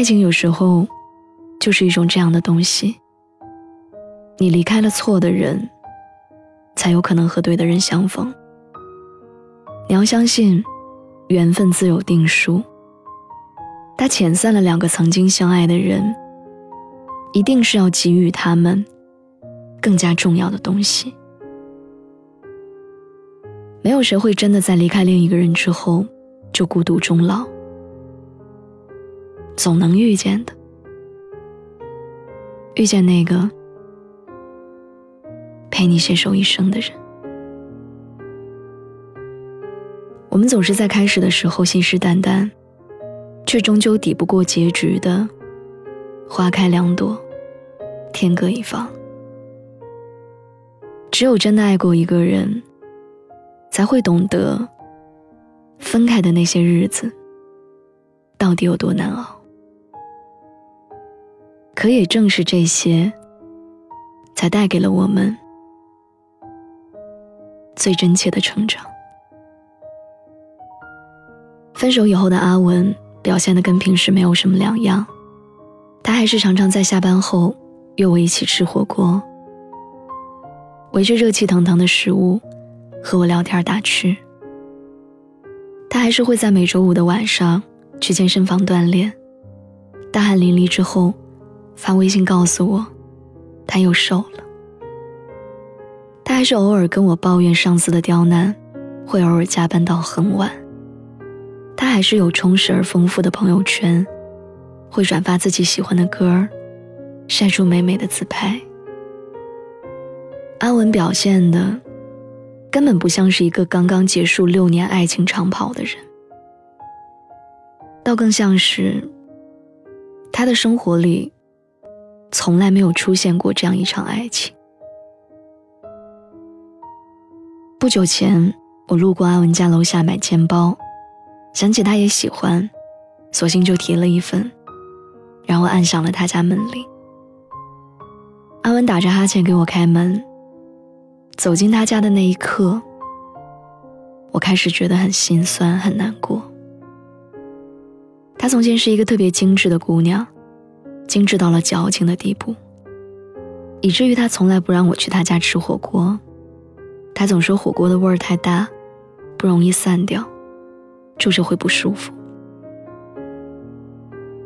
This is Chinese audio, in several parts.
爱情有时候就是一种这样的东西。你离开了错的人，才有可能和对的人相逢。你要相信，缘分自有定数。他遣散了两个曾经相爱的人，一定是要给予他们更加重要的东西。没有谁会真的在离开另一个人之后就孤独终老。总能遇见的，遇见那个陪你携手一生的人。我们总是在开始的时候信誓旦旦，却终究抵不过结局的花开两朵，天各一方。只有真的爱过一个人，才会懂得分开的那些日子到底有多难熬。可也正是这些，才带给了我们最真切的成长。分手以后的阿文表现的跟平时没有什么两样，他还是常常在下班后约我一起吃火锅，围着热气腾腾的食物和我聊天打趣。他还是会在每周五的晚上去健身房锻炼，大汗淋漓之后。发微信告诉我，他又瘦了。他还是偶尔跟我抱怨上司的刁难，会偶尔加班到很晚。他还是有充实而丰富的朋友圈，会转发自己喜欢的歌，晒出美美的自拍。阿文表现的，根本不像是一个刚刚结束六年爱情长跑的人，倒更像是他的生活里。从来没有出现过这样一场爱情。不久前，我路过阿文家楼下买肩包，想起他也喜欢，索性就提了一份，然后按响了他家门铃。阿文打着哈欠给我开门。走进他家的那一刻，我开始觉得很心酸，很难过。她从前是一个特别精致的姑娘。精致到了矫情的地步，以至于他从来不让我去他家吃火锅。他总说火锅的味儿太大，不容易散掉，住着会不舒服。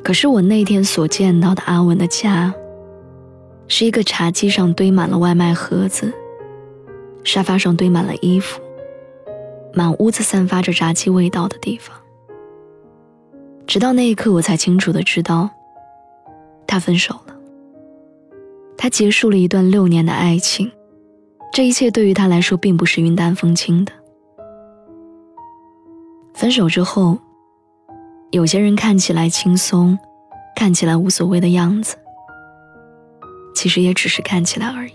可是我那天所见到的阿文的家，是一个茶几上堆满了外卖盒子，沙发上堆满了衣服，满屋子散发着炸鸡味道的地方。直到那一刻，我才清楚的知道。他分手了，他结束了一段六年的爱情，这一切对于他来说并不是云淡风轻的。分手之后，有些人看起来轻松，看起来无所谓的样子，其实也只是看起来而已。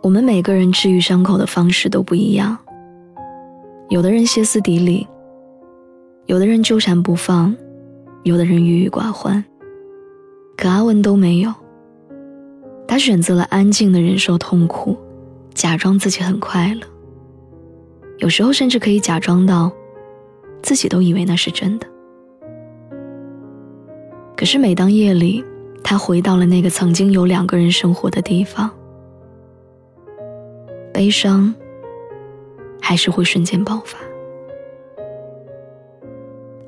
我们每个人治愈伤口的方式都不一样，有的人歇斯底里，有的人纠缠不放。有的人郁郁寡欢，可阿文都没有。他选择了安静的忍受痛苦，假装自己很快乐。有时候甚至可以假装到，自己都以为那是真的。可是每当夜里，他回到了那个曾经有两个人生活的地方，悲伤还是会瞬间爆发。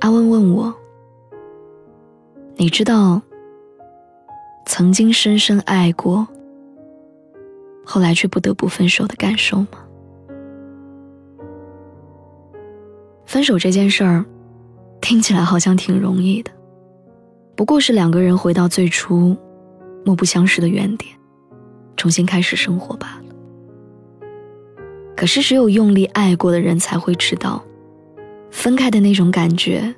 阿文问我。你知道曾经深深爱过，后来却不得不分手的感受吗？分手这件事儿听起来好像挺容易的，不过是两个人回到最初莫不相识的原点，重新开始生活罢了。可是只有用力爱过的人才会知道，分开的那种感觉，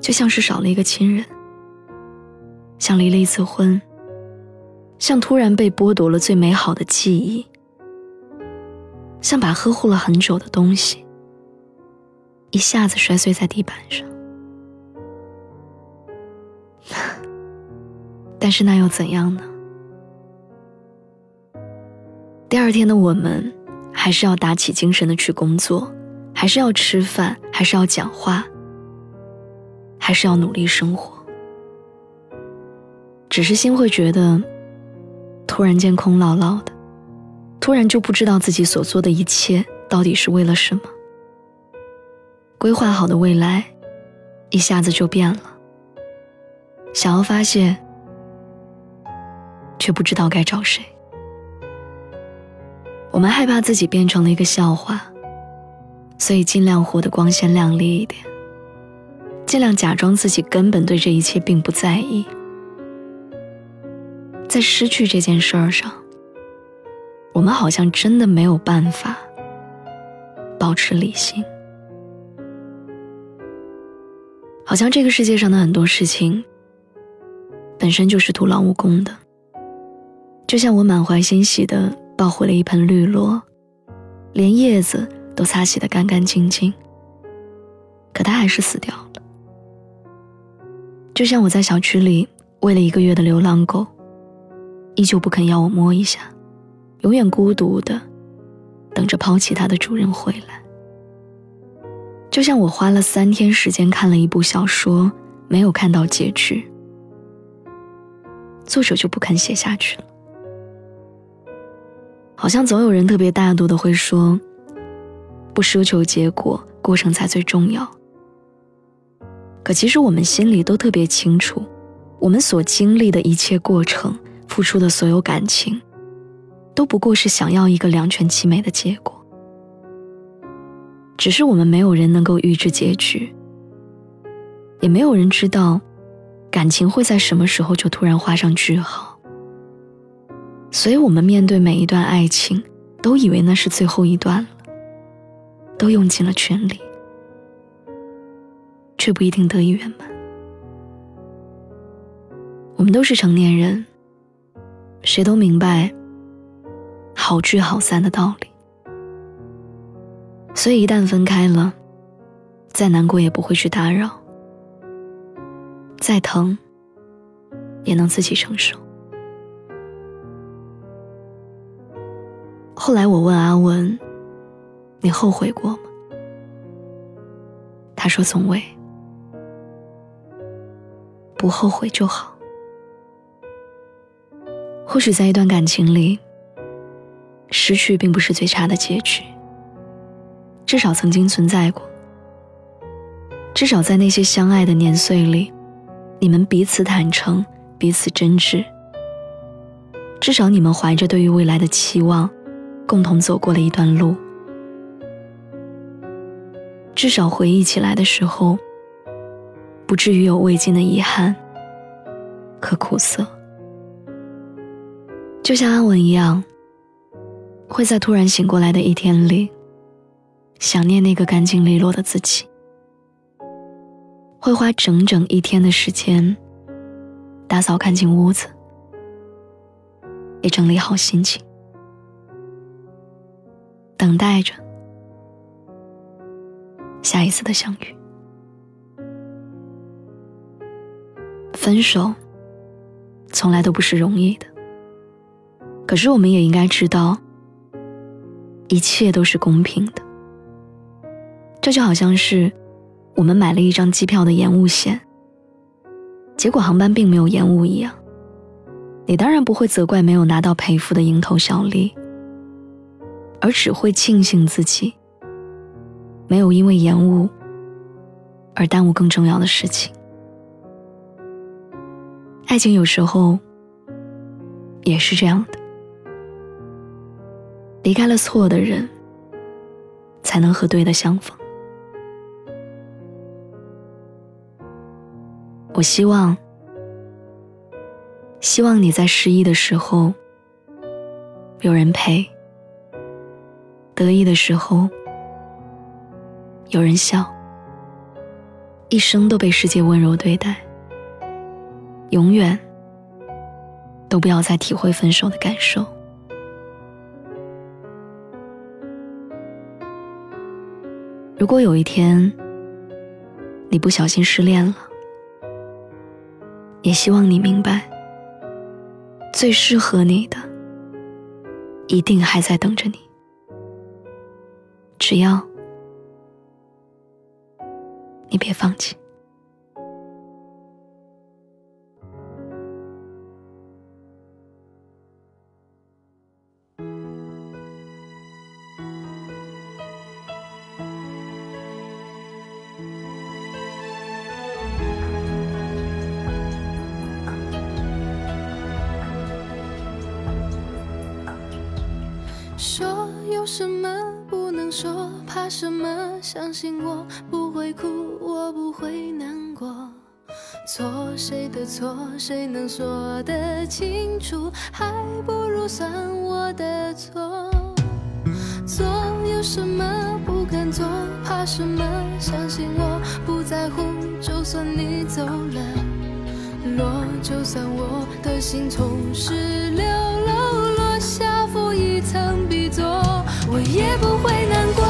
就像是少了一个亲人，像离了一次婚，像突然被剥夺了最美好的记忆，像把呵护了很久的东西一下子摔碎在地板上。但是那又怎样呢？第二天的我们，还是要打起精神的去工作。还是要吃饭，还是要讲话，还是要努力生活。只是心会觉得，突然间空落落的，突然就不知道自己所做的一切到底是为了什么。规划好的未来，一下子就变了。想要发泄，却不知道该找谁。我们害怕自己变成了一个笑话。所以尽量活得光鲜亮丽一点，尽量假装自己根本对这一切并不在意。在失去这件事儿上，我们好像真的没有办法保持理性，好像这个世界上的很多事情本身就是徒劳无功的。就像我满怀欣喜的抱回了一盆绿萝，连叶子。都擦洗的干干净净，可它还是死掉。就像我在小区里喂了一个月的流浪狗，依旧不肯要我摸一下，永远孤独的等着抛弃它的主人回来。就像我花了三天时间看了一部小说，没有看到结局，作者就不肯写下去了。好像总有人特别大度的会说。不奢求结果，过程才最重要。可其实我们心里都特别清楚，我们所经历的一切过程，付出的所有感情，都不过是想要一个两全其美的结果。只是我们没有人能够预知结局，也没有人知道，感情会在什么时候就突然画上句号。所以，我们面对每一段爱情，都以为那是最后一段了。都用尽了全力，却不一定得以圆满。我们都是成年人，谁都明白好聚好散的道理。所以一旦分开了，再难过也不会去打扰，再疼也能自己承受。后来我问阿文。你后悔过吗？他说从未。不后悔就好。或许在一段感情里，失去并不是最差的结局。至少曾经存在过。至少在那些相爱的年岁里，你们彼此坦诚，彼此真挚。至少你们怀着对于未来的期望，共同走过了一段路。至少回忆起来的时候，不至于有未尽的遗憾和苦涩。就像安稳一样，会在突然醒过来的一天里，想念那个干净利落的自己，会花整整一天的时间打扫干净屋子，也整理好心情，等待着。下一次的相遇，分手从来都不是容易的。可是我们也应该知道，一切都是公平的。这就好像是我们买了一张机票的延误险，结果航班并没有延误一样，你当然不会责怪没有拿到赔付的蝇头小利，而只会庆幸自己。没有因为延误而耽误更重要的事情。爱情有时候也是这样的，离开了错的人，才能和对的相逢。我希望，希望你在失意的时候有人陪，得意的时候。有人笑，一生都被世界温柔对待，永远都不要再体会分手的感受。如果有一天你不小心失恋了，也希望你明白，最适合你的一定还在等着你。只要你别放弃。什么？相信我不会哭，我不会难过。错谁的错，谁能说得清楚？还不如算我的错。做有什么不敢做，怕什么？相信我不在乎，就算你走了，落就算我的心从十六楼落下。负一层笔作，我也不会难过。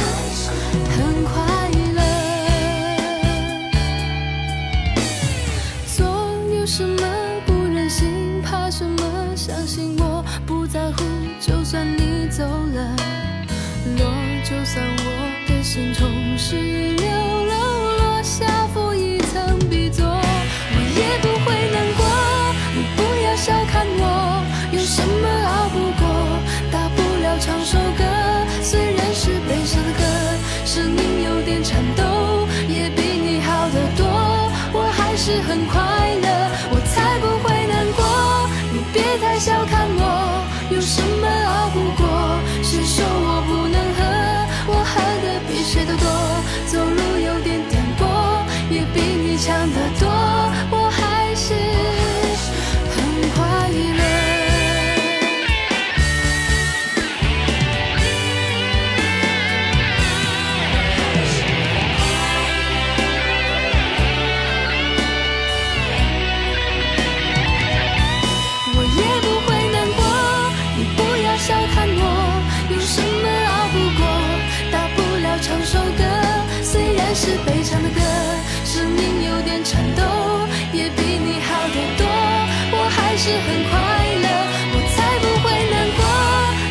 是很快乐，我才不会难过。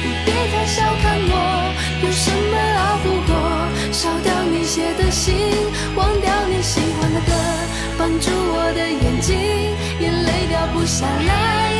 你别太小看我，有什么熬不过？烧掉你写的信，忘掉你喜欢的歌，绑住我的眼睛，眼泪掉不下来。